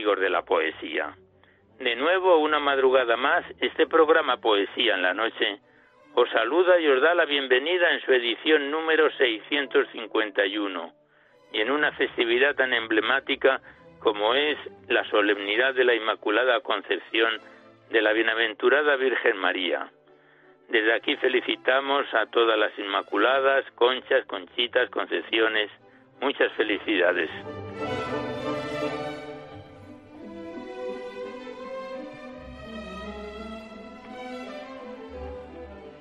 Amigos de la poesía. De nuevo, una madrugada más, este programa Poesía en la Noche os saluda y os da la bienvenida en su edición número 651 y en una festividad tan emblemática como es la solemnidad de la Inmaculada Concepción de la Bienaventurada Virgen María. Desde aquí felicitamos a todas las Inmaculadas, Conchas, Conchitas, Concepciones, muchas felicidades.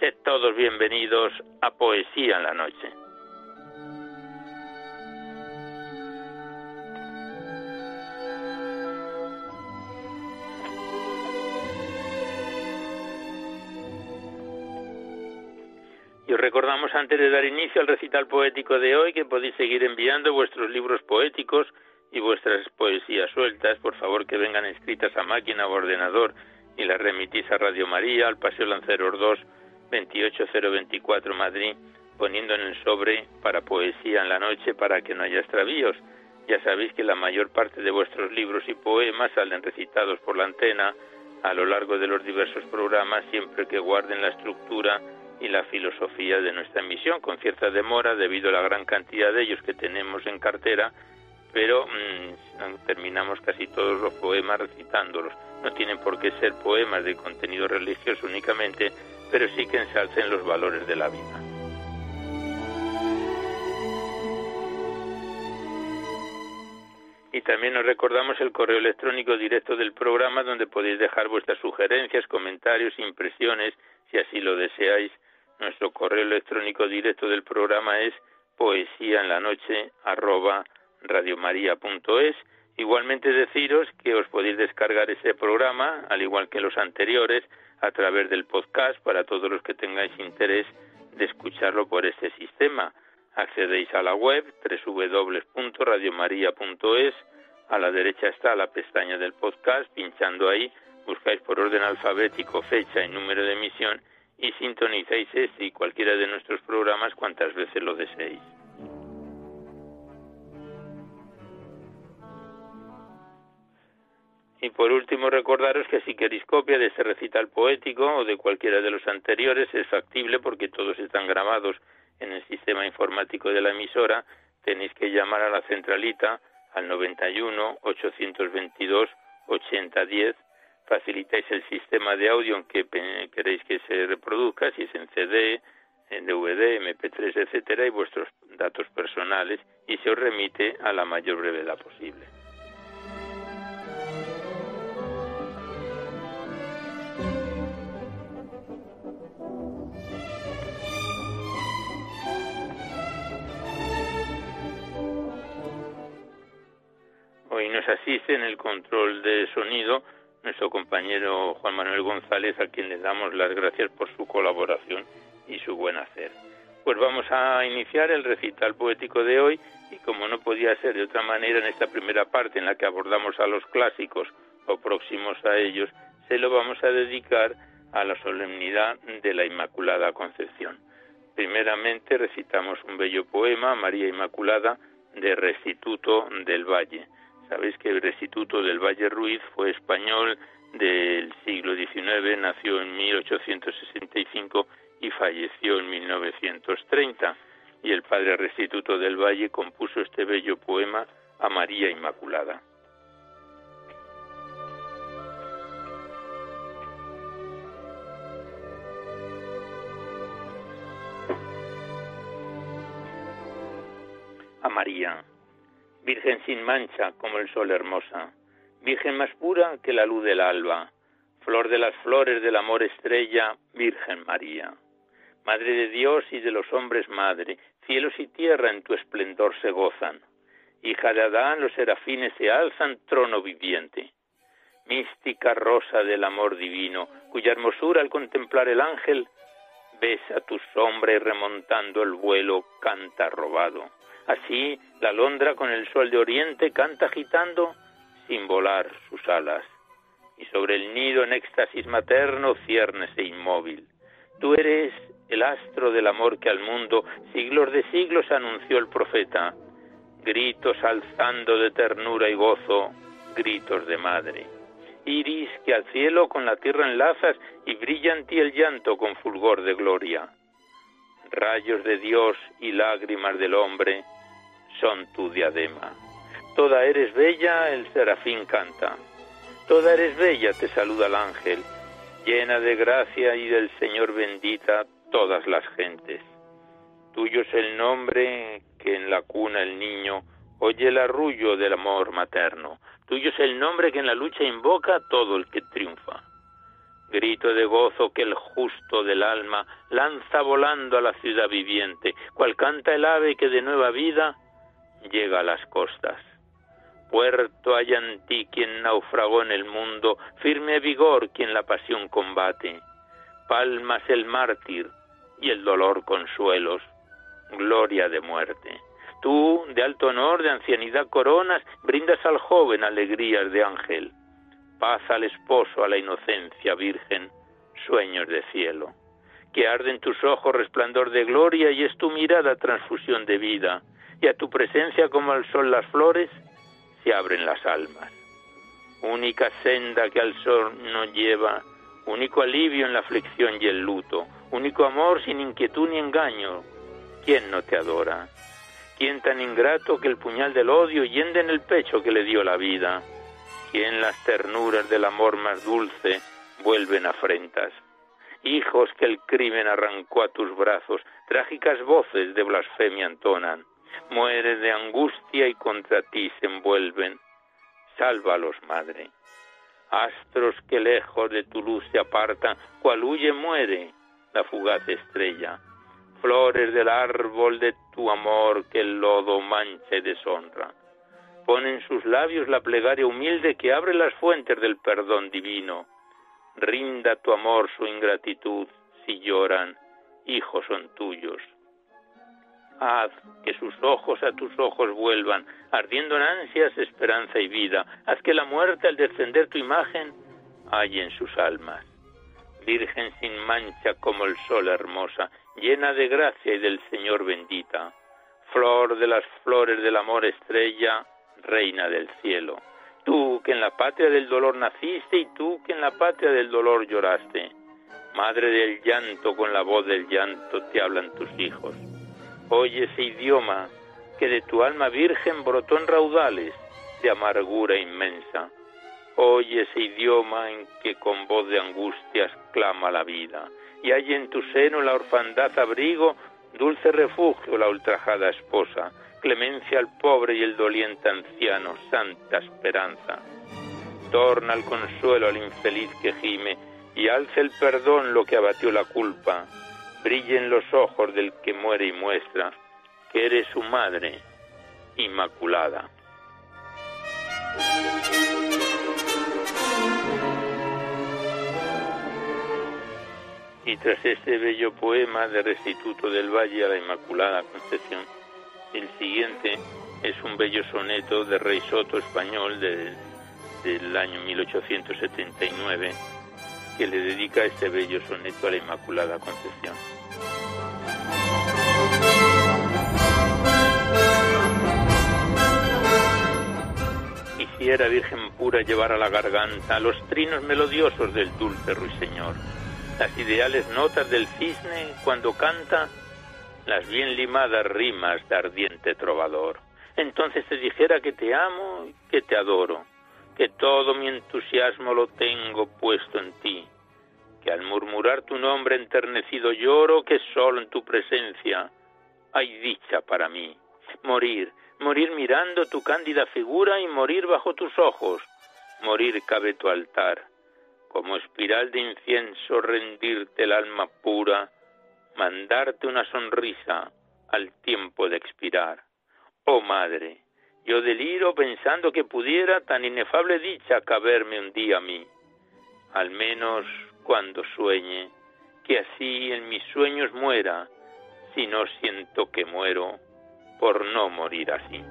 Sed todos bienvenidos a Poesía en la Noche. Y os recordamos antes de dar inicio al recital poético de hoy que podéis seguir enviando vuestros libros poéticos y vuestras poesías sueltas, por favor que vengan escritas a máquina o ordenador y las remitís a Radio María, al Paseo Lanceros 2, 28024 Madrid, poniendo en el sobre para poesía en la noche para que no haya extravíos. Ya sabéis que la mayor parte de vuestros libros y poemas salen recitados por la antena a lo largo de los diversos programas siempre que guarden la estructura y la filosofía de nuestra emisión, con cierta demora debido a la gran cantidad de ellos que tenemos en cartera, pero mm, terminamos casi todos los poemas recitándolos. No tienen por qué ser poemas de contenido religioso únicamente, pero sí que ensalcen los valores de la vida. Y también nos recordamos el correo electrónico directo del programa donde podéis dejar vuestras sugerencias, comentarios, impresiones, si así lo deseáis. Nuestro correo electrónico directo del programa es poesía en la noche. Igualmente deciros que os podéis descargar ese programa, al igual que los anteriores, a través del podcast para todos los que tengáis interés de escucharlo por este sistema. Accedéis a la web www.radiomaria.es, a la derecha está la pestaña del podcast, pinchando ahí, buscáis por orden alfabético fecha y número de emisión y sintonizáis este y cualquiera de nuestros programas cuantas veces lo deseéis. Y por último, recordaros que si queréis copia de este recital poético o de cualquiera de los anteriores, es factible porque todos están grabados en el sistema informático de la emisora. Tenéis que llamar a la centralita al 91 822 8010. Facilitáis el sistema de audio en que queréis que se reproduzca, si es en CD, en DVD, MP3, etcétera, y vuestros datos personales, y se os remite a la mayor brevedad posible. Nos asiste en el control de sonido nuestro compañero Juan Manuel González, a quien le damos las gracias por su colaboración y su buen hacer. Pues vamos a iniciar el recital poético de hoy y como no podía ser de otra manera en esta primera parte en la que abordamos a los clásicos o próximos a ellos, se lo vamos a dedicar a la solemnidad de la Inmaculada Concepción. Primeramente recitamos un bello poema, María Inmaculada, de Restituto del Valle. Sabéis que Restituto del Valle Ruiz fue español del siglo XIX, nació en 1865 y falleció en 1930. Y el padre Restituto del Valle compuso este bello poema a María Inmaculada. A María, Virgen sin mancha como el sol hermosa, Virgen más pura que la luz del alba, flor de las flores del amor estrella, Virgen María. Madre de Dios y de los hombres madre, cielos y tierra en tu esplendor se gozan. Hija de Adán, los serafines se alzan, trono viviente. Mística rosa del amor divino, cuya hermosura al contemplar el ángel, besa tu sombra y remontando el vuelo canta robado. Así la alondra con el sol de oriente canta agitando sin volar sus alas. Y sobre el nido en éxtasis materno ciérnese inmóvil. Tú eres el astro del amor que al mundo siglos de siglos anunció el profeta, gritos alzando de ternura y gozo, gritos de madre. Iris que al cielo con la tierra enlazas y brilla en ti el llanto con fulgor de gloria. Rayos de Dios y lágrimas del hombre son tu diadema. Toda eres bella, el serafín canta. Toda eres bella, te saluda el ángel, llena de gracia y del Señor bendita todas las gentes. Tuyo es el nombre que en la cuna el niño oye el arrullo del amor materno. Tuyo es el nombre que en la lucha invoca todo el que triunfa. Grito de gozo que el justo del alma lanza volando a la ciudad viviente, cual canta el ave que de nueva vida llega a las costas. Puerto hay en ti quien naufragó en el mundo, firme vigor quien la pasión combate. Palmas el mártir, y el dolor consuelos, gloria de muerte. Tú, de alto honor, de ancianidad coronas, brindas al joven alegrías de ángel, paz al esposo, a la inocencia virgen, sueños de cielo. Que arde en tus ojos resplandor de gloria y es tu mirada transfusión de vida, y a tu presencia como al sol las flores, se abren las almas. Única senda que al sol no lleva, único alivio en la aflicción y el luto, único amor sin inquietud ni engaño. ¿Quién no te adora? ¿Quién tan ingrato que el puñal del odio yende en el pecho que le dio la vida? ¿Quién las ternuras del amor más dulce vuelven afrentas? Hijos que el crimen arrancó a tus brazos, trágicas voces de blasfemia entonan. Mueres de angustia y contra ti se envuelven. Sálvalos, madre. Astros que lejos de tu luz se apartan, cual huye muere la fugaz estrella, flores del árbol de tu amor que el lodo mancha y deshonra. Pon en sus labios la plegaria humilde que abre las fuentes del perdón divino. Rinda tu amor su ingratitud si lloran, hijos son tuyos. Haz que sus ojos a tus ojos vuelvan, ardiendo en ansias, esperanza y vida. Haz que la muerte al descender tu imagen halle en sus almas. Virgen sin mancha como el sol hermosa, llena de gracia y del Señor bendita, flor de las flores del amor estrella, reina del cielo. Tú que en la patria del dolor naciste y tú que en la patria del dolor lloraste. Madre del llanto, con la voz del llanto te hablan tus hijos. Oye ese idioma que de tu alma virgen brotó en raudales de amargura inmensa. Oye ese idioma en que con voz de angustias clama la vida, y hay en tu seno la orfandad abrigo, dulce refugio la ultrajada esposa, clemencia al pobre y el doliente anciano, santa esperanza. Torna el consuelo al infeliz que gime, y alce el perdón lo que abatió la culpa, brillen los ojos del que muere y muestra que eres su madre, inmaculada. Y tras este bello poema de Restituto del Valle a la Inmaculada Concepción, el siguiente es un bello soneto de Rey Soto español del año 1879 que le dedica este bello soneto a la Inmaculada Concepción. Quisiera, Virgen pura, llevar a la garganta los trinos melodiosos del dulce ruiseñor las ideales notas del cisne cuando canta las bien limadas rimas de ardiente trovador. Entonces te dijera que te amo y que te adoro, que todo mi entusiasmo lo tengo puesto en ti, que al murmurar tu nombre enternecido lloro, que solo en tu presencia hay dicha para mí. Morir, morir mirando tu cándida figura y morir bajo tus ojos, morir cabe tu altar como espiral de incienso rendirte el alma pura, mandarte una sonrisa al tiempo de expirar. Oh madre, yo deliro pensando que pudiera tan inefable dicha caberme un día a mí, al menos cuando sueñe, que así en mis sueños muera, si no siento que muero por no morir así.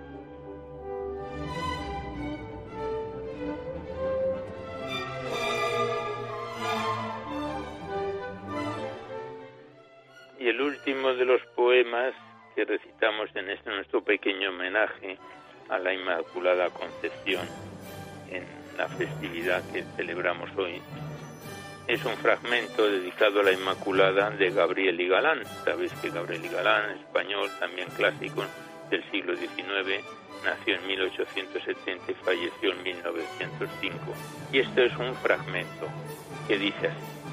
Y el último de los poemas que recitamos en este nuestro pequeño homenaje a la Inmaculada Concepción en la festividad que celebramos hoy es un fragmento dedicado a la Inmaculada de Gabriel y Galán. Sabéis que Gabriel y Galán, español, también clásico del siglo XIX, nació en 1870 y falleció en 1905. Y esto es un fragmento que dice así.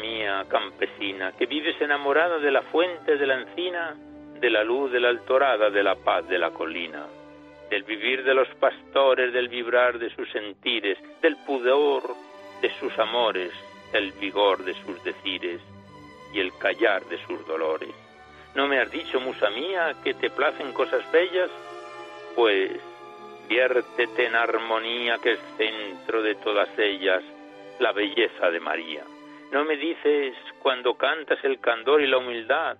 mía campesina, que vives enamorada de la fuente de la encina, de la luz de la altorada, de la paz de la colina, del vivir de los pastores, del vibrar de sus sentires, del pudor de sus amores, el vigor de sus decires y el callar de sus dolores. ¿No me has dicho, musa mía, que te placen cosas bellas? Pues viértete en armonía que es centro de todas ellas la belleza de María. ¿No me dices cuando cantas el candor y la humildad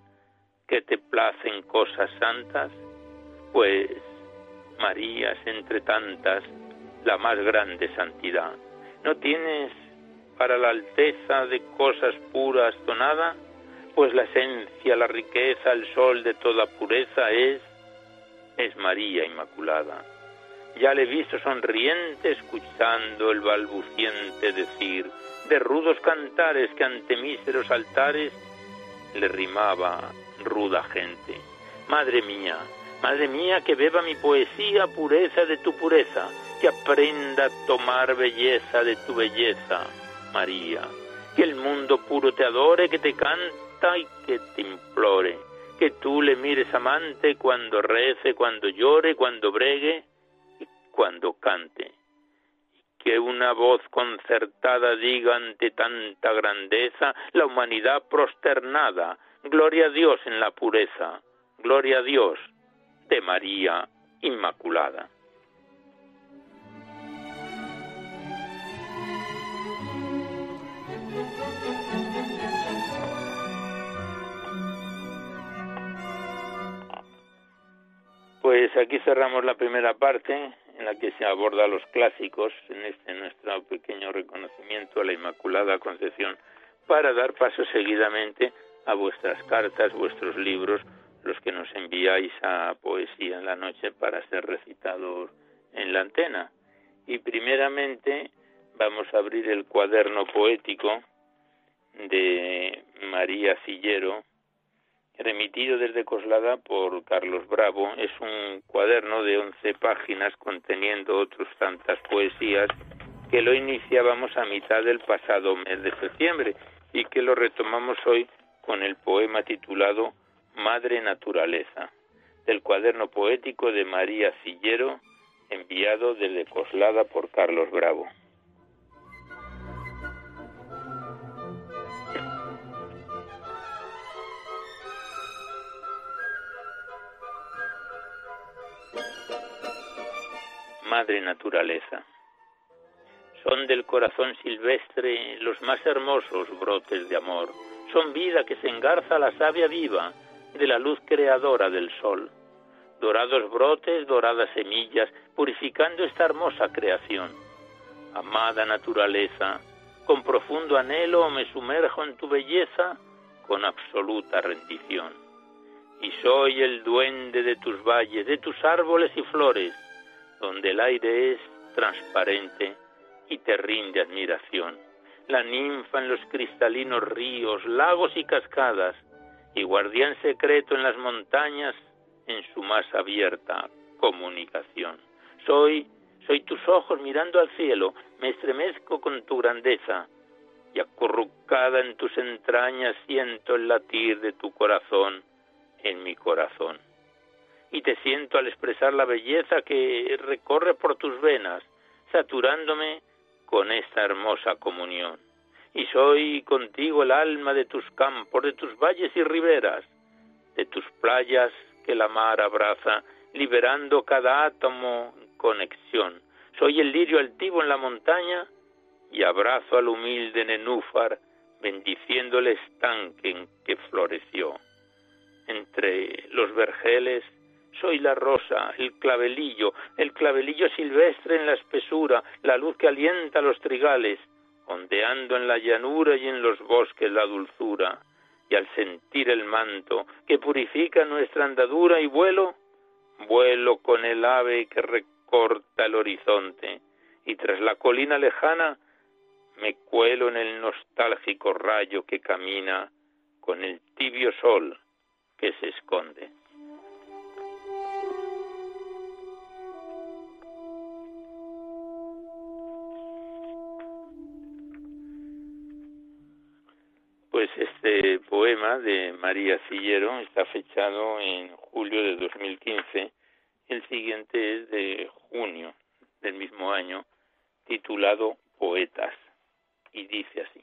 que te placen cosas santas? Pues María es entre tantas la más grande santidad. ¿No tienes para la alteza de cosas puras donada? Pues la esencia, la riqueza, el sol de toda pureza es, es María Inmaculada. Ya le he visto sonriente escuchando el balbuciente decir, de rudos cantares que ante míseros altares le rimaba ruda gente. Madre mía, madre mía, que beba mi poesía pureza de tu pureza, que aprenda a tomar belleza de tu belleza, María. Que el mundo puro te adore, que te canta y que te implore. Que tú le mires amante cuando rece, cuando llore, cuando bregue y cuando cante que una voz concertada diga ante tanta grandeza la humanidad prosternada, gloria a Dios en la pureza, gloria a Dios de María Inmaculada. Pues aquí cerramos la primera parte en la que se aborda los clásicos en este nuestro pequeño reconocimiento a la Inmaculada Concepción para dar paso seguidamente a vuestras cartas, vuestros libros, los que nos enviáis a Poesía en la Noche para ser recitados en la antena. Y primeramente vamos a abrir el cuaderno poético de María Cillero, remitido desde Coslada por Carlos Bravo. Es un cuaderno de 11 páginas conteniendo otras tantas poesías que lo iniciábamos a mitad del pasado mes de septiembre y que lo retomamos hoy con el poema titulado Madre Naturaleza, del cuaderno poético de María Cillero, enviado desde Coslada por Carlos Bravo. Madre Naturaleza. Son del corazón silvestre los más hermosos brotes de amor. Son vida que se engarza la savia viva de la luz creadora del sol. Dorados brotes, doradas semillas, purificando esta hermosa creación. Amada naturaleza, con profundo anhelo me sumerjo en tu belleza con absoluta rendición. Y soy el duende de tus valles, de tus árboles y flores, donde el aire es transparente y te rinde admiración. La ninfa en los cristalinos ríos, lagos y cascadas, y guardián secreto en las montañas en su más abierta comunicación. Soy, soy tus ojos mirando al cielo, me estremezco con tu grandeza, y acurrucada en tus entrañas siento el latir de tu corazón en mi corazón y te siento al expresar la belleza que recorre por tus venas, saturándome con esta hermosa comunión. Y soy contigo el alma de tus campos, de tus valles y riberas, de tus playas que la mar abraza, liberando cada átomo en conexión. Soy el lirio altivo en la montaña y abrazo al humilde nenúfar, bendiciendo el estanque en que floreció. Entre los vergeles soy la rosa, el clavelillo, el clavelillo silvestre en la espesura, la luz que alienta los trigales, ondeando en la llanura y en los bosques la dulzura, y al sentir el manto que purifica nuestra andadura y vuelo, vuelo con el ave que recorta el horizonte, y tras la colina lejana me cuelo en el nostálgico rayo que camina con el tibio sol que se esconde. Este poema de María Cillero está fechado en julio de 2015. El siguiente es de junio del mismo año, titulado Poetas, y dice así.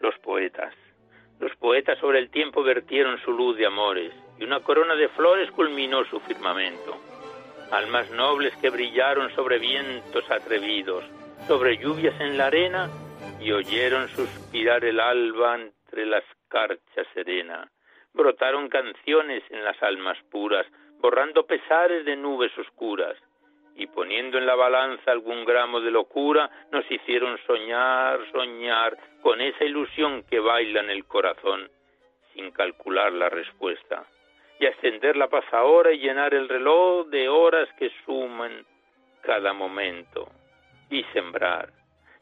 Los poetas los poetas sobre el tiempo vertieron su luz de amores, y una corona de flores culminó su firmamento. Almas nobles que brillaron sobre vientos atrevidos, sobre lluvias en la arena, y oyeron suspirar el alba entre la escarcha serena. Brotaron canciones en las almas puras, borrando pesares de nubes oscuras, y poniendo en la balanza algún gramo de locura, nos hicieron soñar, soñar, con esa ilusión que baila en el corazón, sin calcular la respuesta, y ascender la paz y llenar el reloj de horas que suman cada momento, y sembrar,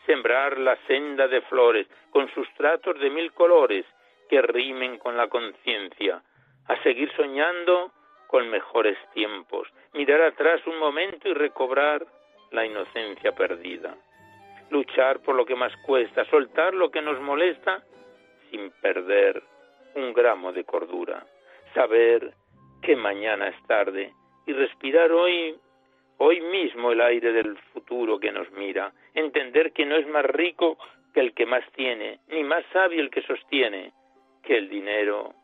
sembrar la senda de flores con sustratos de mil colores que rimen con la conciencia, a seguir soñando con mejores tiempos, mirar atrás un momento y recobrar la inocencia perdida. Luchar por lo que más cuesta, soltar lo que nos molesta sin perder un gramo de cordura. Saber que mañana es tarde y respirar hoy hoy mismo el aire del futuro que nos mira, entender que no es más rico que el que más tiene, ni más sabio el que sostiene, que el dinero,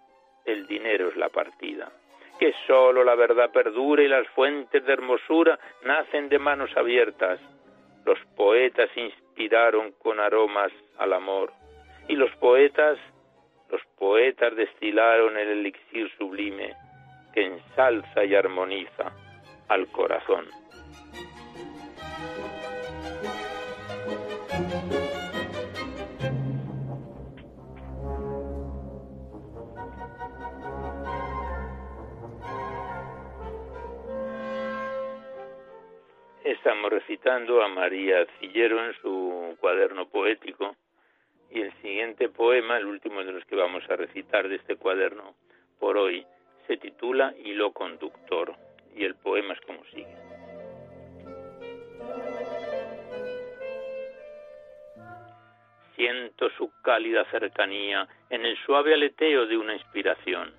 el dinero es la partida que sólo la verdad perdura y las fuentes de hermosura nacen de manos abiertas. Los poetas inspiraron con aromas al amor y los poetas, los poetas destilaron el elixir sublime que ensalza y armoniza al corazón. Estamos recitando a María Cillero en su cuaderno poético. Y el siguiente poema, el último de los que vamos a recitar de este cuaderno por hoy, se titula Hilo conductor y el poema es como sigue. Siento su cálida cercanía en el suave aleteo de una inspiración,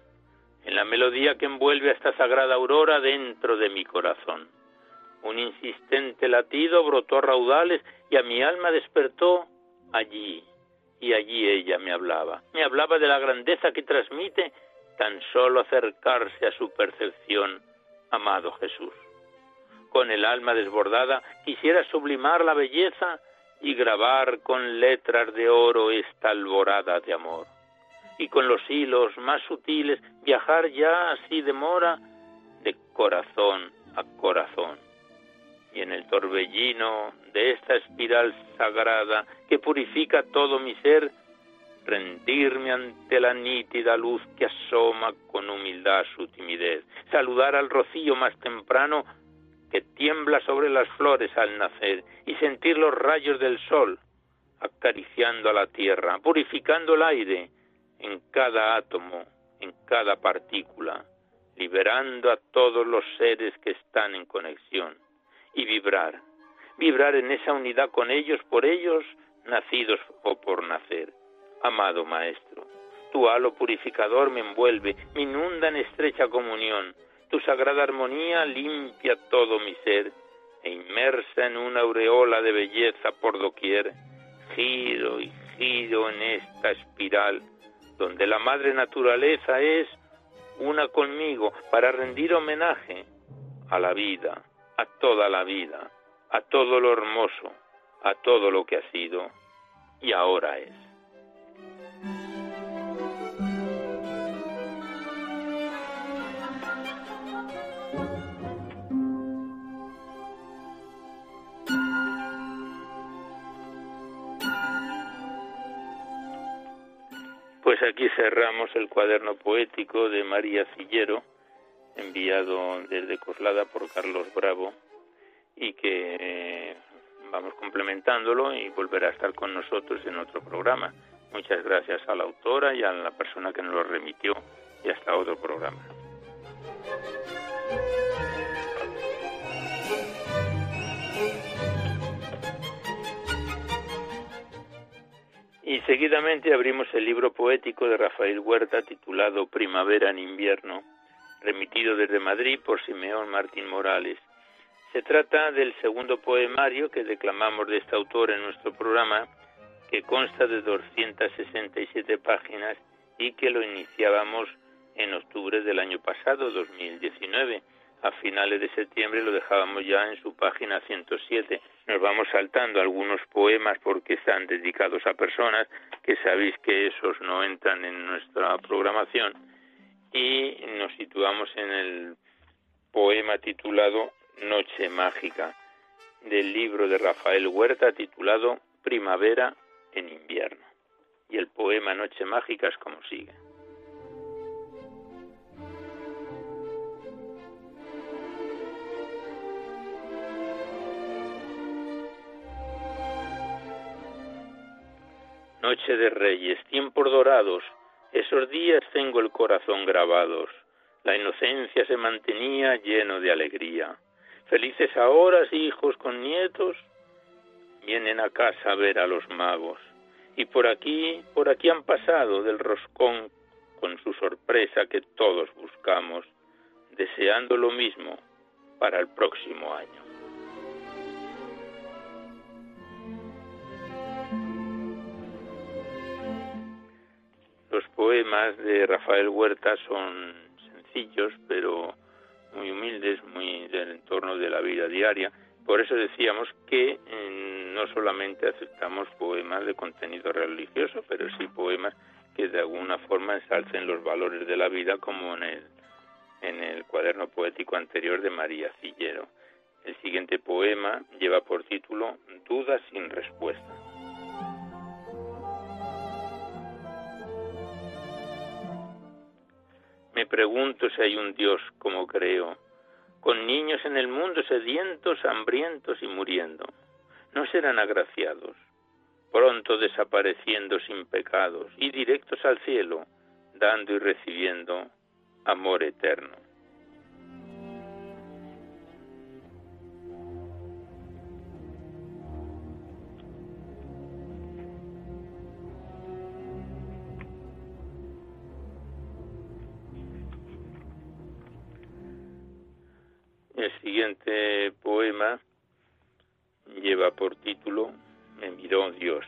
en la melodía que envuelve a esta sagrada aurora dentro de mi corazón Un insistente latido brotó a raudales y a mi alma despertó allí. Y allí ella me hablaba. Me hablaba de la grandeza que transmite tan solo acercarse a su percepción, amado Jesús. Con el alma desbordada quisiera sublimar la belleza y grabar con letras de oro esta alborada de amor. Y con los hilos más sutiles viajar ya así de mora de corazón a corazón. Y en el torbellino de esta espiral sagrada que purifica todo mi ser, rendirme ante la nítida luz que asoma con humildad su timidez, saludar al rocío más temprano que tiembla sobre las flores al nacer y sentir los rayos del sol acariciando a la tierra, purificando el aire en cada átomo, en cada partícula, liberando a todos los seres que están en conexión y vibrar, vibrar en esa unidad con ellos, por ellos, nacidos o por nacer. Amado Maestro, tu halo purificador me envuelve, me inunda en estrecha comunión, tu sagrada armonía limpia todo mi ser e inmersa en una aureola de belleza por doquier, giro y giro en esta espiral, donde la madre naturaleza es una conmigo para rendir homenaje a la vida, a toda la vida, a todo lo hermoso, a todo lo que ha sido y ahora es. Pues aquí cerramos el cuaderno poético de María Cillero, enviado desde Coslada por Carlos Bravo, y que eh, vamos complementándolo y volverá a estar con nosotros en otro programa. Muchas gracias a la autora y a la persona que nos lo remitió y hasta otro programa. Y seguidamente abrimos el libro poético de Rafael Huerta titulado Primavera en invierno, remitido desde Madrid por Simeón Martín Morales. Se trata del segundo poemario que declamamos de este autor en nuestro programa, que consta de 267 páginas y que lo iniciábamos en octubre del año pasado, 2019 a finales de septiembre lo dejábamos ya en su página 107. Nos vamos saltando algunos poemas porque están dedicados a personas que sabéis que esos no entran en nuestra programación y nos situamos en el poema titulado Noche Mágica del libro de Rafael Huerta titulado Primavera en invierno. Y el poema Noche Mágica es como sigue. Noche de Reyes, tiempos dorados, esos días tengo el corazón grabados. La inocencia se mantenía lleno de alegría. Felices ahora, hijos con nietos, vienen a casa a ver a los magos. Y por aquí, por aquí han pasado del roscón con su sorpresa que todos buscamos, deseando lo mismo para el próximo año. Poemas de Rafael Huerta son sencillos, pero muy humildes, muy del entorno de la vida diaria. Por eso decíamos que no solamente aceptamos poemas de contenido religioso, pero sí poemas que de alguna forma ensalcen los valores de la vida, como en el, en el cuaderno poético anterior de María Cillero. El siguiente poema lleva por título Dudas sin respuesta. Me pregunto si hay un Dios como creo, con niños en el mundo sedientos, hambrientos y muriendo. ¿No serán agraciados, pronto desapareciendo sin pecados y directos al cielo, dando y recibiendo amor eterno? Siguiente poema lleva por título Me miró Dios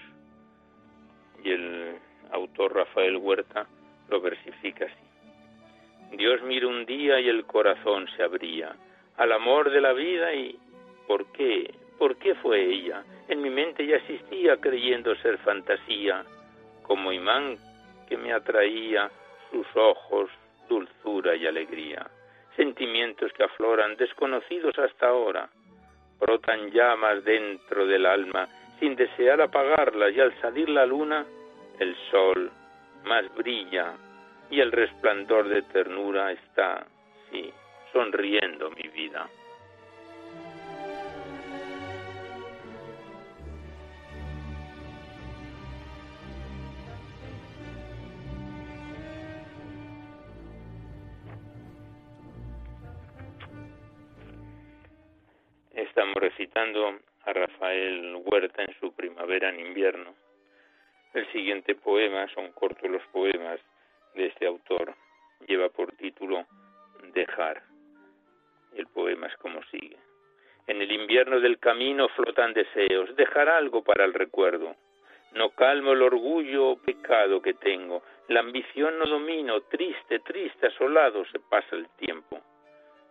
y el autor Rafael Huerta lo versifica así. Dios miró un día y el corazón se abría al amor de la vida y ¿por qué? ¿Por qué fue ella? En mi mente ya existía creyendo ser fantasía, como imán que me atraía sus ojos, dulzura y alegría, sentimientos que afloran desconocidos hasta ahora, brotan llamas dentro del alma sin desear apagarlas y al salir la luna el sol más brilla y el resplandor de ternura está, sí, sonriendo mi vida. Recitando a Rafael Huerta en su primavera en invierno. El siguiente poema, son cortos los poemas de este autor, lleva por título Dejar. El poema es como sigue. En el invierno del camino flotan deseos, dejar algo para el recuerdo. No calmo el orgullo o pecado que tengo, la ambición no domino, triste, triste, asolado se pasa el tiempo.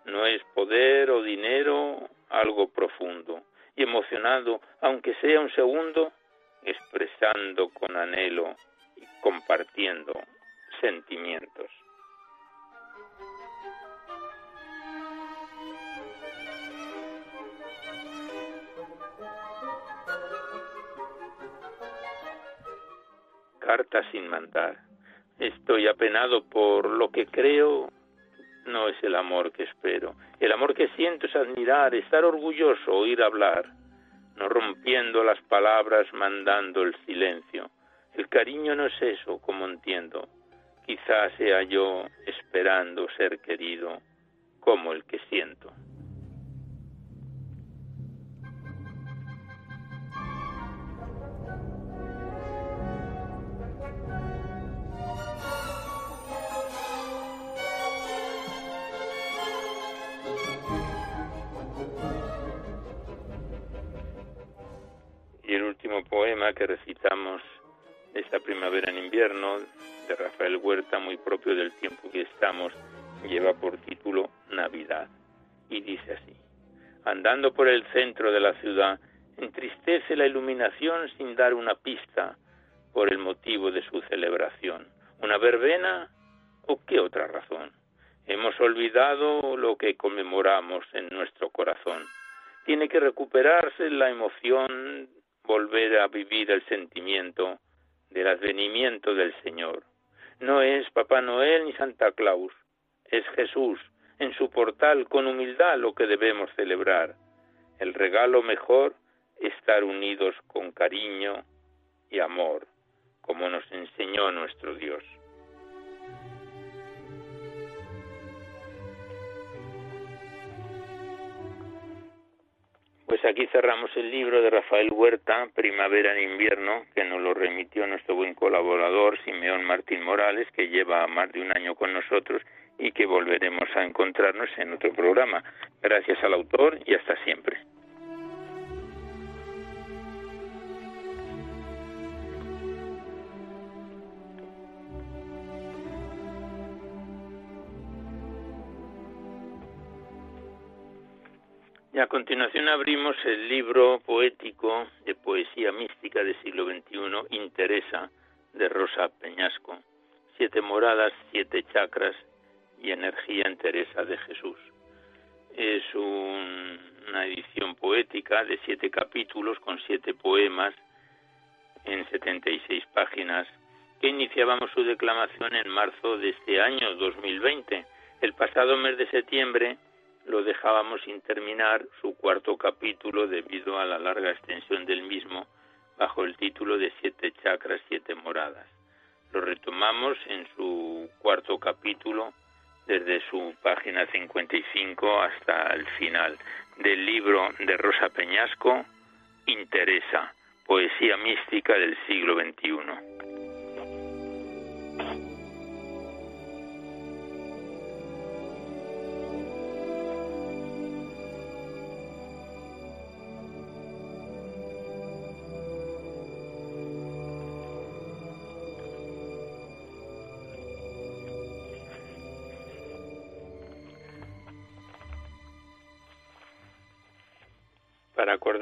No es poder o dinero algo profundo y emocionado, aunque sea un segundo, expresando con anhelo y compartiendo sentimientos. Carta sin mandar. Estoy apenado por lo que creo no es el amor que espero. El amor que siento es admirar, estar orgulloso, oír hablar, no rompiendo las palabras, mandando el silencio. El cariño no es eso, como entiendo. Quizás sea yo esperando ser querido como el que siento. Esta primavera en invierno de Rafael Huerta, muy propio del tiempo que estamos, lleva por título Navidad y dice así, andando por el centro de la ciudad, entristece la iluminación sin dar una pista por el motivo de su celebración. ¿Una verbena o qué otra razón? Hemos olvidado lo que conmemoramos en nuestro corazón. Tiene que recuperarse la emoción volver a vivir el sentimiento del advenimiento del Señor. No es Papá Noel ni Santa Claus, es Jesús en su portal con humildad lo que debemos celebrar. El regalo mejor, estar unidos con cariño y amor, como nos enseñó nuestro Dios. Pues aquí cerramos el libro de Rafael Huerta, Primavera en invierno, que nos lo remitió nuestro buen colaborador Simeón Martín Morales, que lleva más de un año con nosotros y que volveremos a encontrarnos en otro programa. Gracias al autor y hasta siempre. Y a continuación abrimos el libro poético de poesía mística del siglo XXI, Interesa, de Rosa Peñasco. Siete moradas, siete chakras y energía en Teresa de Jesús. Es una edición poética de siete capítulos con siete poemas en 76 páginas que iniciábamos su declamación en marzo de este año 2020. El pasado mes de septiembre lo dejábamos sin terminar su cuarto capítulo debido a la larga extensión del mismo bajo el título de Siete Chakras, Siete Moradas. Lo retomamos en su cuarto capítulo desde su página 55 hasta el final del libro de Rosa Peñasco, Interesa, Poesía Mística del siglo XXI.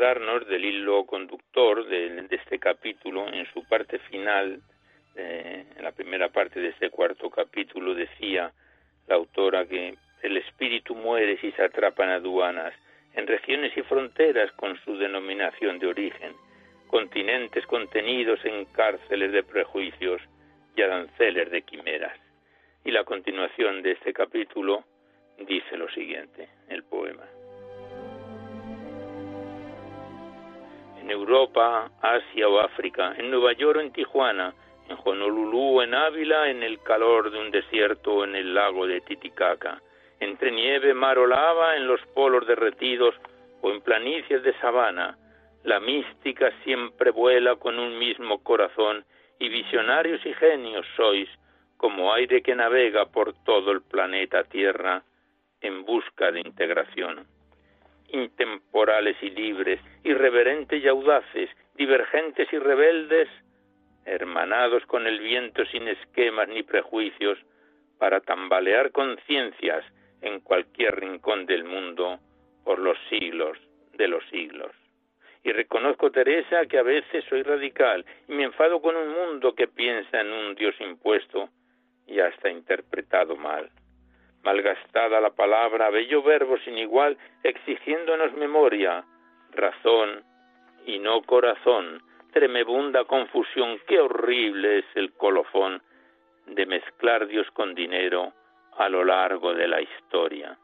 Del hilo conductor de, este capítulo, en su parte final, eh, en la primera parte de este cuarto capítulo, decía la autora que el espíritu muere si se atrapa aduanas, en regiones y fronteras con su denominación de origen, continentes contenidos en cárceles de prejuicios y aranceles de quimeras. Y la continuación de este capítulo dice lo siguiente, el poema. Europa, Asia o África, en Nueva York o en Tijuana, en Honolulu o en Ávila, en el calor de un desierto o en el lago de Titicaca, entre nieve, mar o lava, en los polos derretidos o en planicies de sabana, la mística siempre vuela con un mismo corazón y visionarios y genios sois, como aire que navega por todo el planeta Tierra en busca de integración. Intemporales y libres, irreverentes y audaces, divergentes y rebeldes, hermanados con el viento sin esquemas ni prejuicios, para tambalear conciencias en cualquier rincón del mundo por los siglos de los siglos. Y reconozco, Teresa, que a veces soy radical y me enfado con un mundo que piensa en un Dios impuesto y hasta interpretado mal malgastada la palabra, bello verbo sin igual, exigiéndonos memoria, razón y no corazón, tremebunda confusión, qué horrible es el colofón de mezclar Dios con dinero a lo largo de la historia.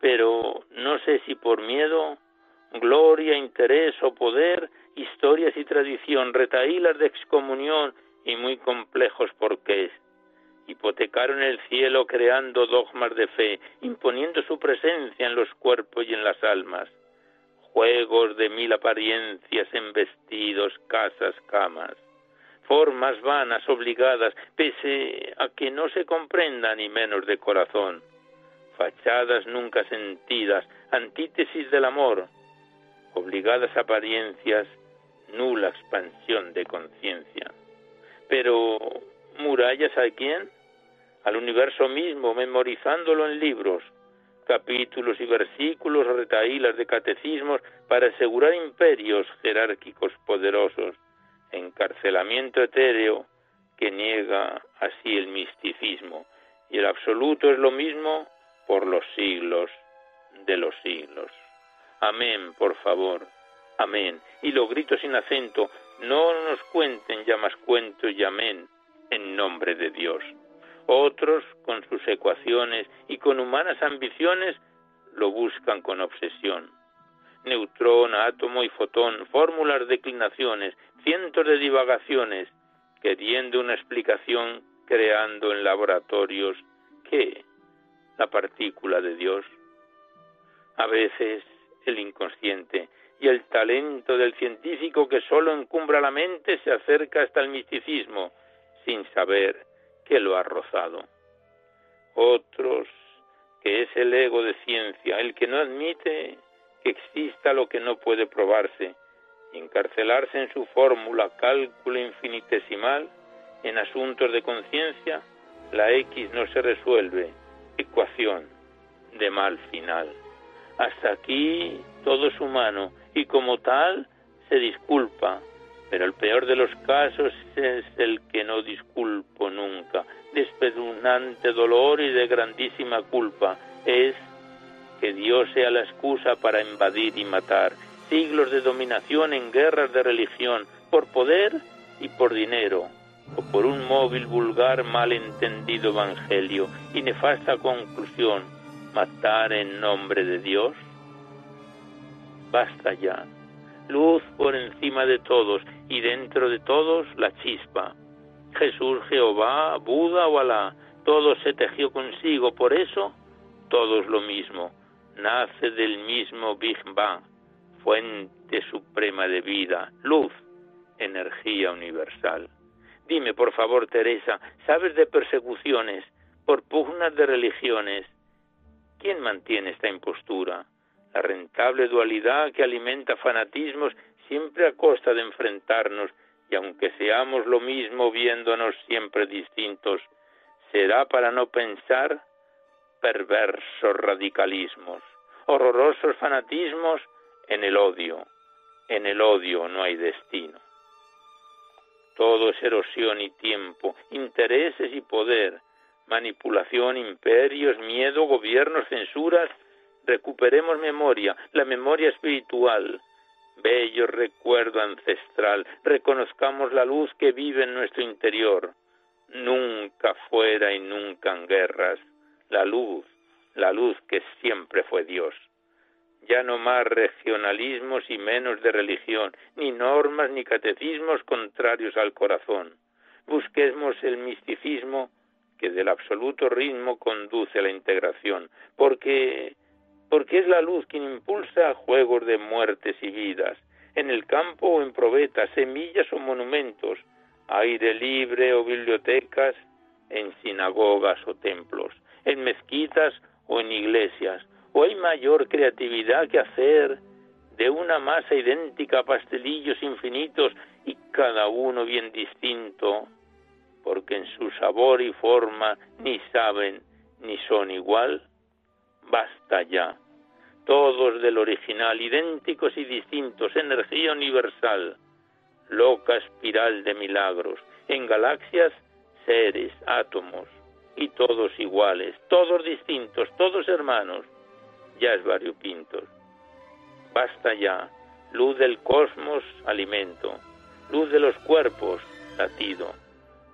Pero no sé si por miedo, gloria, interés o poder, historias y tradición, retaílas de excomunión y muy complejos porqués, hipotecaron el cielo creando dogmas de fe, imponiendo su presencia en los cuerpos y en las almas, juegos de mil apariencias en vestidos, casas, camas, formas vanas, obligadas, pese a que no se comprenda ni menos de corazón, fachadas nunca sentidas, antítesis del amor, obligadas apariencias, nula expansión de conciencia. Pero murallas a quién? Al universo mismo, memorizándolo en libros, capítulos y versículos, retaílas de catecismos para asegurar imperios jerárquicos poderosos, encarcelamiento etéreo que niega así el misticismo, y el absoluto es lo mismo por los siglos de los siglos. Amén, por favor. Amén. Y lo grito sin acento, no nos cuenten ya más cuentos y amén en nombre de Dios. Otros, con sus ecuaciones y con humanas ambiciones, lo buscan con obsesión. Neutrón, átomo y fotón, fórmulas, declinaciones, cientos de divagaciones, queriendo una explicación, creando en laboratorios, ¿qué? La partícula de Dios. A veces el inconsciente y el talento del científico que solo encumbra la mente se acerca hasta el misticismo, sin saber que lo ha rozado. Otros, que es el ego de ciencia, el que no admite que exista lo que no puede probarse, encarcelarse en su fórmula cálculo infinitesimal, en asuntos de conciencia, la X no se resuelve, ecuación de mal final. Hasta aquí todo es humano y como tal se disculpa, pero el peor de los casos es el que no disculpo nunca, de dolor y de grandísima culpa, es que Dios sea la excusa para invadir y matar, siglos de dominación en guerras de religión, por poder y por dinero, o por un móvil vulgar mal entendido evangelio y nefasta conclusión, matar en nombre de Dios. Basta ya. Luz por encima de todos y dentro de todos la chispa. Jesús, Jehová, Buda o Alá, todo se tejió consigo, por eso todo es lo mismo, nace del mismo Big Bang, fuente suprema de vida, luz, energía universal. Dime, por favor, Teresa, ¿sabes de persecuciones por pugnas de religiones? ¿Quién mantiene esta impostura? la rentable dualidad que alimenta fanatismos siempre a costa de enfrentarnos y aunque seamos lo mismo viéndonos siempre distintos, será para no pensar perversos radicalismos, horrorosos fanatismos En el odio, en el odio no hay destino. Todo es erosión y tiempo, intereses y poder, manipulación, imperios, miedo, gobiernos, censuras. Recuperemos memoria, la memoria espiritual, bello recuerdo ancestral, reconozcamos la luz que vive en nuestro interior. Nunca fuera y nunca en guerras, la luz, la luz que siempre fue Dios. Ya no más regionalismos y menos de religión, ni normas ni catecismos contrarios al corazón. Busquemos el misticismo que del absoluto ritmo conduce a la integración, porque porque es la luz quien impulsa juegos de muertes y vidas, en el campo o en probetas, semillas o monumentos, aire libre o bibliotecas, en sinagogas o templos, en mezquitas o en iglesias, o hay mayor creatividad que hacer de una masa idéntica a pastelillos infinitos y cada uno bien distinto, porque en su sabor y forma ni saben ni son igual, basta ya todos del original, idénticos y distintos, energía universal, loca espiral de milagros, en galaxias, seres, átomos, y todos iguales, todos distintos, todos hermanos, ya es variopintos. Basta ya, luz del cosmos, alimento, luz de los cuerpos, latido,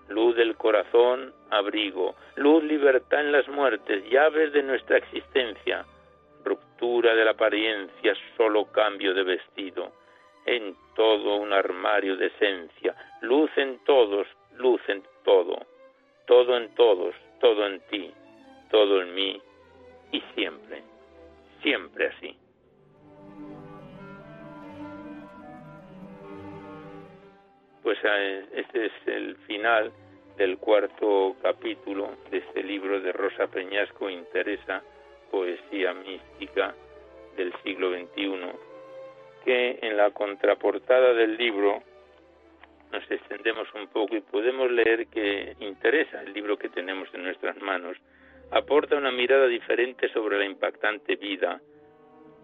luz del corazón, abrigo, luz libertad en las muertes, llaves de nuestra existencia, ruptura de la apariencia, solo cambio de vestido, en todo un armario de esencia, luz en todos, luz en todo, todo en todos, todo en ti, todo en mí. Y siempre, siempre así. Pues eh, este es el final del cuarto capítulo de este libro de Rosa Peñasco Interesa poesía mística del siglo XXI, que en la contraportada del libro nos extendemos un poco y podemos leer que interesa el libro que tenemos en nuestras manos, aporta una mirada diferente sobre la impactante vida,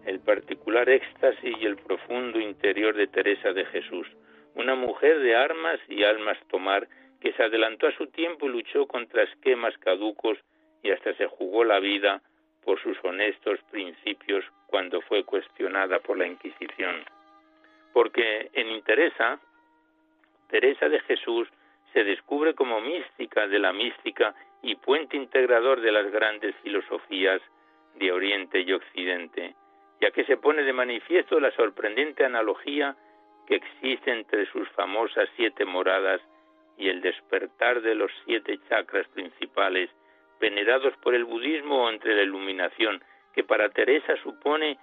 el particular éxtasis y el profundo interior de Teresa de Jesús, una mujer de armas y almas tomar que se adelantó a su tiempo y luchó contra esquemas caducos y hasta se jugó la vida por sus honestos principios cuando fue cuestionada por la Inquisición. Porque en Interesa, Teresa de Jesús se descubre como mística de la mística y puente integrador de las grandes filosofías de Oriente y Occidente, ya que se pone de manifiesto la sorprendente analogía que existe entre sus famosas siete moradas y el despertar de los siete chakras principales venerados por el budismo o entre la iluminación, que para Teresa supone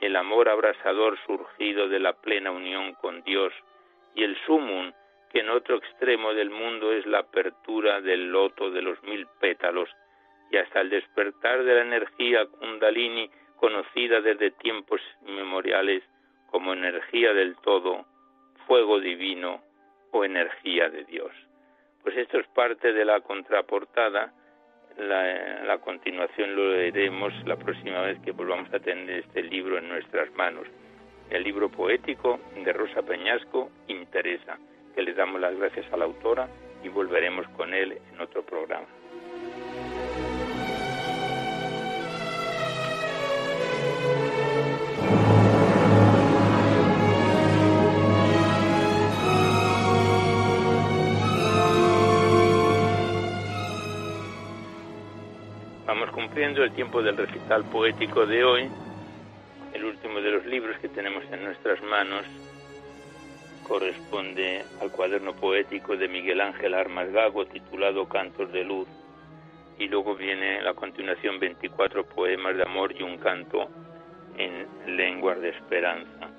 el amor abrasador surgido de la plena unión con Dios, y el sumum, que en otro extremo del mundo es la apertura del loto de los mil pétalos, y hasta el despertar de la energía kundalini conocida desde tiempos inmemoriales como energía del todo, fuego divino o energía de Dios. Pues esto es parte de la contraportada la, continuación lo leeremos la próxima vez que volvamos a tener este libro en nuestras manos. El libro poético de Rosa Peñasco, Interesa, que le damos las gracias a la autora y volveremos con él en otro programa. Cumpliendo el tiempo del recital poético de hoy, el último de los libros que tenemos en nuestras manos corresponde al cuaderno poético de Miguel Ángel Armas Gago titulado Cantos de Luz y luego viene la continuación 24 poemas de amor y un canto en lenguas de esperanza.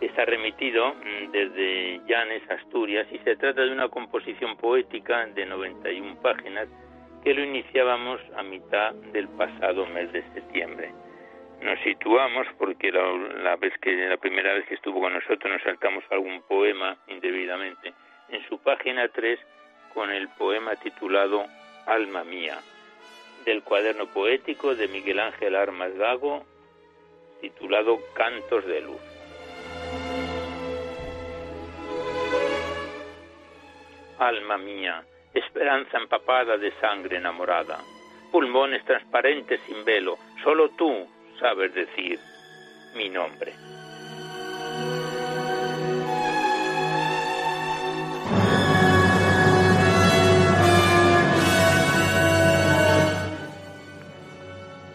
Está remitido mm, desde Llanes, Asturias, y se trata de una composición poética de 91 páginas que lo iniciábamos a mitad del pasado mes de septiembre. Nos situamos porque la, la primera vez que estuvo con nosotros nos saltamos algún poema indebidamente en su página 3 con el poema titulado Alma mía del cuaderno poético de Miguel Ángel Armas Gago titulado Cantos de Luz. Alma mía, esperanza empapada de sangre enamorada, pulmones transparentes sin velo, solo tú sabes decir mi nombre.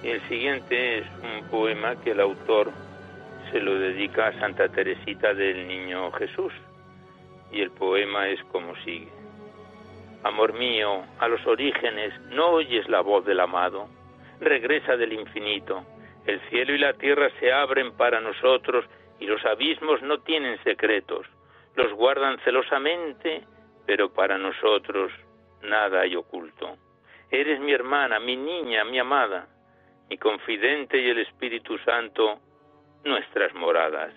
El siguiente es un poema que el autor se lo dedica a Santa Teresita del Niño Jesús y el poema es como sigue. Amor mío, a los orígenes, ¿no oyes la voz del amado? Regresa del infinito. El cielo y la tierra se abren para nosotros y los abismos no tienen secretos. Los guardan celosamente, pero para nosotros nada hay oculto. Eres mi hermana, mi niña, mi amada, mi confidente y el Espíritu Santo, nuestras moradas.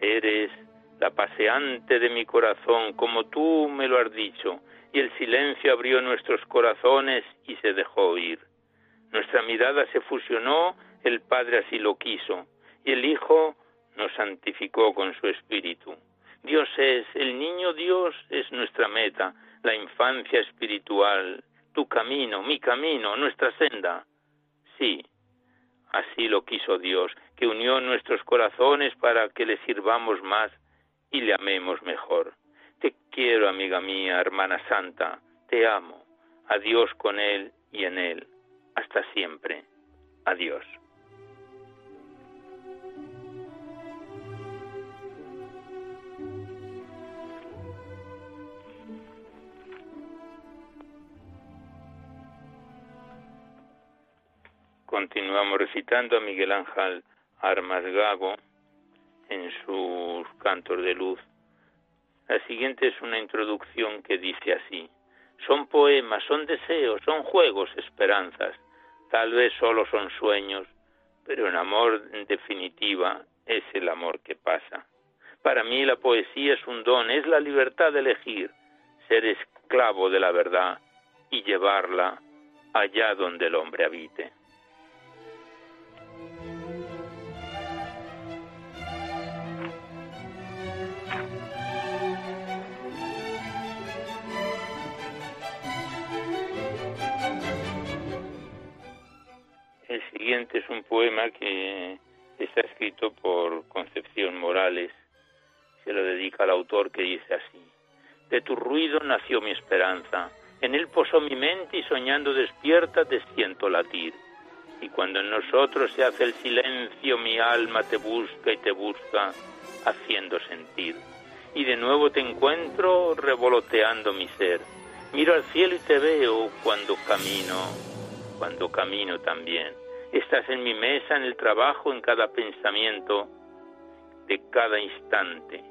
Eres la paseante de mi corazón, como tú me lo has dicho, y el silencio abrió nuestros corazones y se dejó oír. Nuestra mirada se fusionó, el Padre así lo quiso, y el Hijo nos santificó con su Espíritu. Dios es, el niño Dios es nuestra meta, la infancia espiritual, tu camino, mi camino, nuestra senda. Sí, así lo quiso Dios, que unió nuestros corazones para que le sirvamos más y le amemos mejor. Te quiero, amiga mía, hermana santa, te amo. Adiós con Él y en Él. Hasta siempre. Adiós. Continuamos recitando a Miguel Ángel Armas Gago en sus cantos de luz la siguiente es una introducción que dice así. Son poemas, son deseos, son juegos, esperanzas. Tal vez solo son sueños, pero en amor, en definitiva, es el amor que pasa. Para mí la poesía es un don, es la libertad de elegir, ser esclavo de la verdad y llevarla allá donde el hombre habite. Es un poema que está escrito por Concepción Morales. Se lo dedica al autor que dice así. De tu ruido nació mi esperanza. En él posó mi mente y soñando despierta te siento latir. Y cuando en nosotros se hace el silencio, mi alma te busca y te busca, haciendo sentir. Y de nuevo te encuentro revoloteando mi ser. Miro al cielo y te veo cuando camino, cuando camino también. Estás en mi mesa, en el trabajo, en cada pensamiento, de cada instante.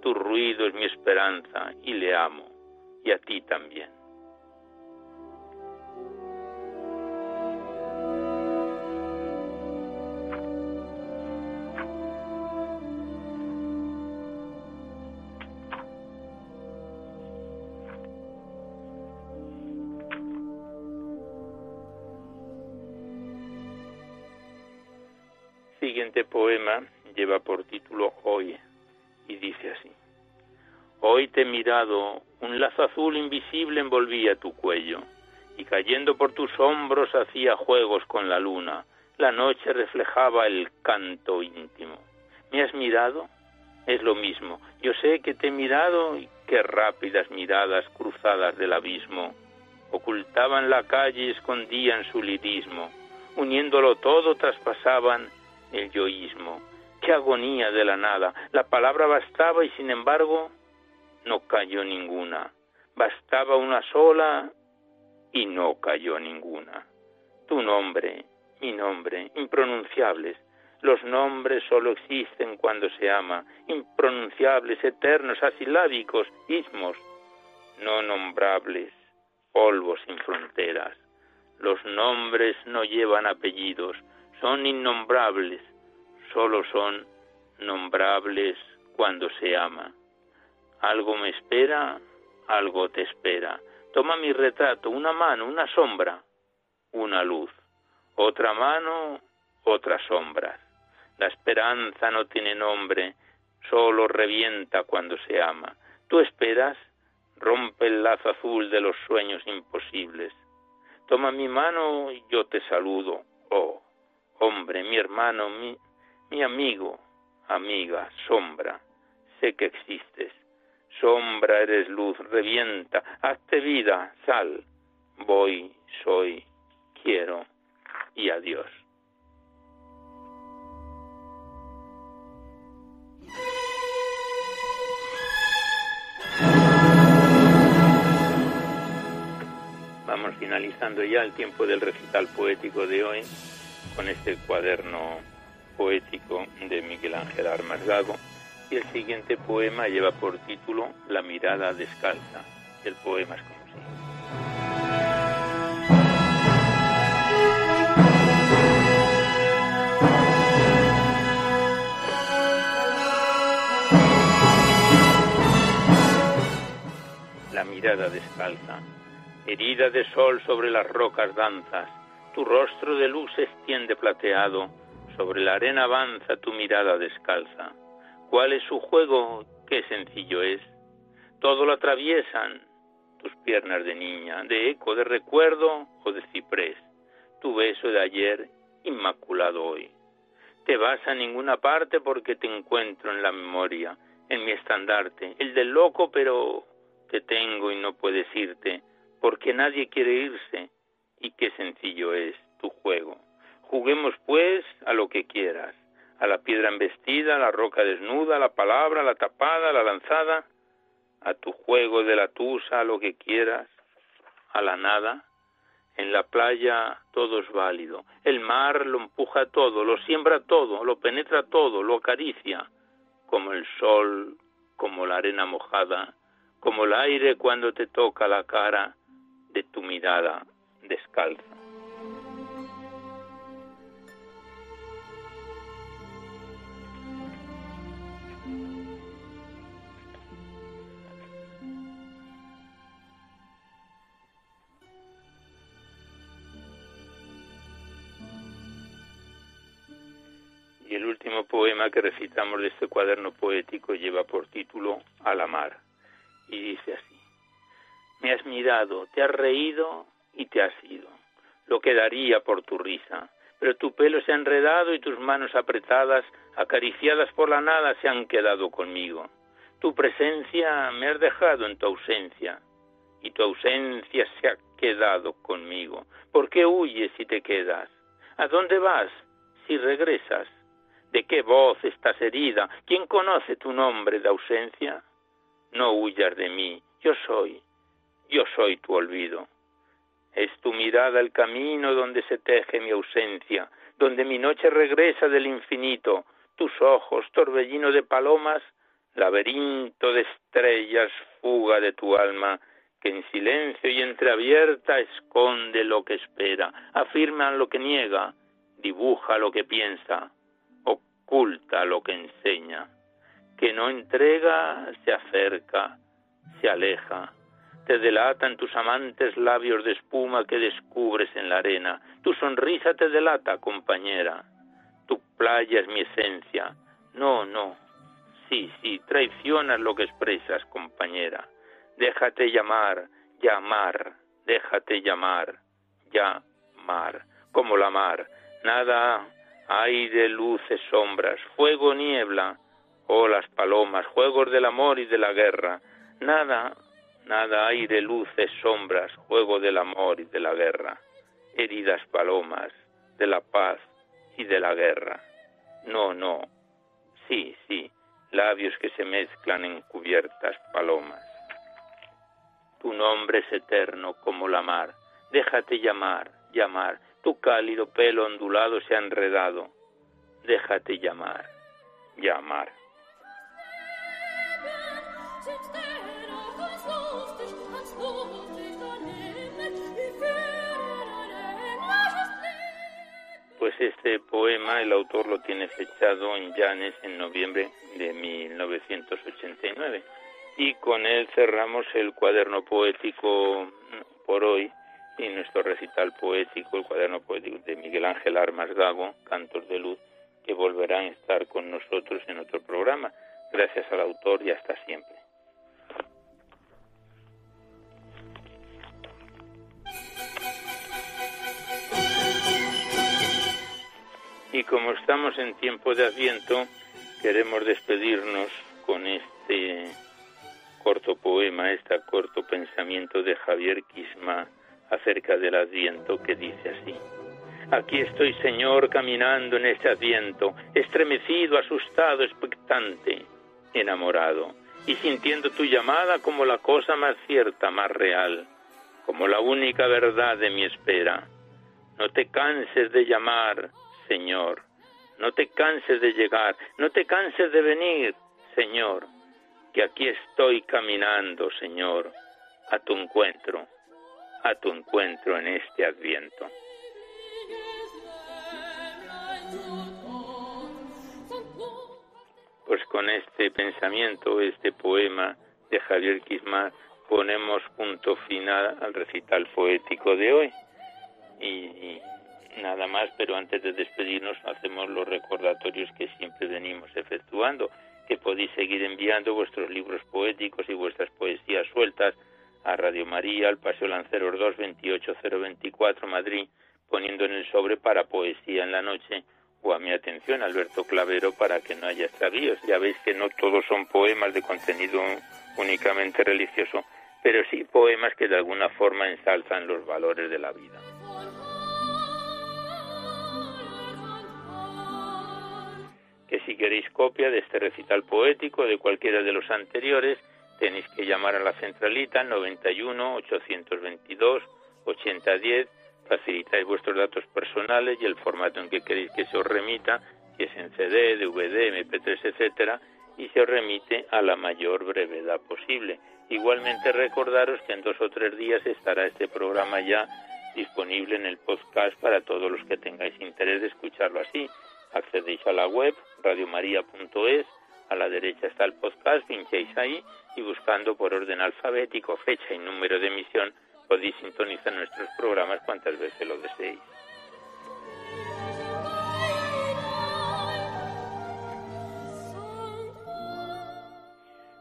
Tu ruido es mi esperanza y le amo, y a ti también. Siguiente poema lleva por título Hoy y dice así. Hoy te he mirado, un lazo azul invisible envolvía tu cuello y cayendo por tus hombros hacía juegos con la luna. La noche reflejaba el canto íntimo. ¿Me has mirado? Es lo mismo. Yo sé que te he mirado y qué rápidas miradas cruzadas del abismo ocultaban la calle y escondían su lirismo. Uniéndolo todo traspasaban el yoísmo. Qué agonía de la nada. La palabra bastaba y sin embargo no cayó ninguna. Bastaba una sola y no cayó ninguna. Tu nombre, mi nombre, impronunciables. Los nombres solo existen cuando se ama, impronunciables, eternos, asilábicos, ismos, no nombrables, polvos sin fronteras. Los nombres no llevan apellidos, son innombrables, solo son nombrables cuando se ama. Algo me espera, algo te espera. Toma mi retrato, una mano, una sombra, una luz, otra mano, otras sombras. La esperanza no tiene nombre, solo revienta cuando se ama. ¿Tú esperas? Rompe el lazo azul de los sueños imposibles. Toma mi mano y yo te saludo. Oh, hombre, mi hermano, mi, mi amigo, amiga, sombra, sé que existes. Sombra eres luz, revienta, hazte vida, sal. Voy, soy, quiero y adiós. Vamos finalizando ya el tiempo del recital poético de hoy con este cuaderno poético de Miguel Ángel Armas Gago y el siguiente poema lleva por título La mirada descalza. El poema es como sigue. La mirada descalza, herida de sol sobre las rocas danzas, tu rostro de luz extiende plateado, sobre la arena avanza tu mirada descalza. ¿Cuál es su juego? Qué sencillo es. Todo lo atraviesan tus piernas de niña, de eco, de recuerdo o de ciprés. Tu beso de ayer, inmaculado hoy. Te vas a ninguna parte porque te encuentro en la memoria, en mi estandarte, el del loco, pero te tengo y no puedes irte, porque nadie quiere irse, y qué sencillo es tu juego. Juguemos pues a lo que quieras, a la piedra embestida, a la roca desnuda, a la palabra, a la tapada, a la lanzada, a tu juego de la tusa, a lo que quieras, a la nada. En la playa todo es válido. El mar lo empuja todo, lo siembra todo, lo penetra todo, lo acaricia, como el sol, como la arena mojada, como el aire cuando te toca la cara de tu mirada descalza. Y el último poema que recitamos de este cuaderno poético lleva por título A la mar. Y dice así, me has mirado, te has reído y te has ido. Lo que daría por tu risa. Pero tu pelo se ha enredado y tus manos apretadas, acariciadas por la nada, se han quedado conmigo. Tu presencia me has dejado en tu ausencia y tu ausencia se ha quedado conmigo. ¿Por qué huyes si te quedas? ¿A dónde vas si regresas? ¿De qué voz estás herida? ¿Quién conoce tu nombre de ausencia? No huyas de mí, yo soy, yo soy tu olvido. Es tu mirada el camino donde se teje mi ausencia, donde mi noche regresa del infinito, tus ojos, torbellino de palomas, laberinto de estrellas, fuga de tu alma, que en silencio y entreabierta esconde lo que espera, afirma lo que niega, dibuja lo que piensa, oculta lo que enseña, que no entrega, se acerca, se aleja, te delatan tus amantes labios de espuma que descubres en la arena. Tu sonrisa te delata, compañera. Tu playa es mi esencia. No, no. Sí, sí, traicionas lo que expresas, compañera. Déjate llamar, llamar, déjate llamar, llamar, como la mar. Nada de luces, sombras, fuego, niebla, oh las palomas, juegos del amor y de la guerra. Nada Nada hay de luces, sombras, juego del amor y de la guerra, heridas palomas, de la paz y de la guerra. No, no, sí, sí, labios que se mezclan en cubiertas palomas. Tu nombre es eterno como la mar, déjate llamar, llamar, tu cálido pelo ondulado se ha enredado, déjate llamar, llamar. Pues este poema el autor lo tiene fechado en Llanes en noviembre de 1989 y con él cerramos el cuaderno poético por hoy y nuestro recital poético, el cuaderno poético de Miguel Ángel Armas Gago, Cantos de Luz, que volverán a estar con nosotros en otro programa. Gracias al autor y hasta siempre. Y como estamos en tiempo de Adviento, queremos despedirnos con este corto poema, este corto pensamiento de Javier Quisma acerca del Adviento que dice así. Aquí estoy, Señor, caminando en este Adviento, estremecido, asustado, expectante, enamorado, y sintiendo tu llamada como la cosa más cierta, más real, como la única verdad de mi espera. No te canses de llamar, Señor. No te canses de llegar, no te canses de venir, Señor, que aquí estoy caminando, Señor, a tu encuentro, a tu encuentro en este adviento. Pues con este pensamiento, este poema de Javier Quismar, ponemos punto final al recital poético de hoy. y nada más, pero antes de despedirnos hacemos los recordatorios que siempre venimos efectuando, que podéis seguir enviando vuestros libros poéticos y vuestras poesías sueltas a Radio María, al Paseo Lanceros 2, 28024 Madrid, poniendo en el sobre para poesía en la noche o a mi atención, Alberto Clavero, para que no haya extravíos. Ya veis que no todos son poemas de contenido únicamente religioso, pero sí poemas que de alguna forma ensalzan los valores de la vida. Que si queréis copia de este recital poético de cualquiera de los anteriores, tenéis que llamar a la centralita 91 822 8010, facilitáis vuestros datos personales y el formato en que queréis que se os remita, si es en CD, DVD, MP3, etcétera, y se os remite a la mayor brevedad posible. Igualmente recordaros que en dos o tres días estará este programa ya disponible en el podcast para todos los que tengáis interés de escucharlo así accedéis a la web radiomaria.es, a la derecha está el podcast, pincháis ahí y buscando por orden alfabético, fecha y número de emisión podéis sintonizar nuestros programas cuantas veces lo deseéis.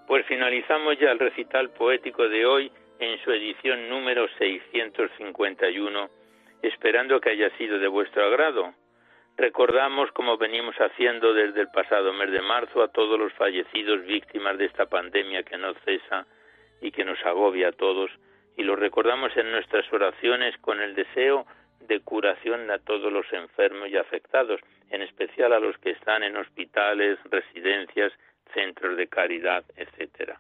Pues finalizamos ya el recital poético de hoy en su edición número 651, esperando que haya sido de vuestro agrado. Recordamos, como venimos haciendo desde el pasado mes de marzo, a todos los fallecidos víctimas de esta pandemia que no cesa y que nos agobia a todos, y lo recordamos en nuestras oraciones con el deseo de curación a todos los enfermos y afectados, en especial a los que están en hospitales, residencias, centros de caridad, etcétera.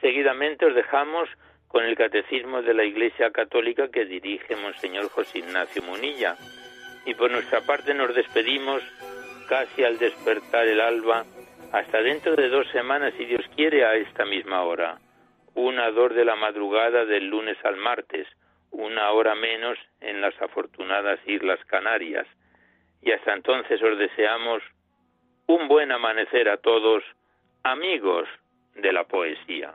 Seguidamente os dejamos con el catecismo de la Iglesia Católica que dirige Monseñor José Ignacio Munilla y por nuestra parte nos despedimos casi al despertar el alba, hasta dentro de dos semanas, si Dios quiere, a esta misma hora. Una dor de la madrugada del lunes al martes, una hora menos en las afortunadas Islas Canarias. Y hasta entonces os deseamos un buen amanecer a todos, amigos de la poesía.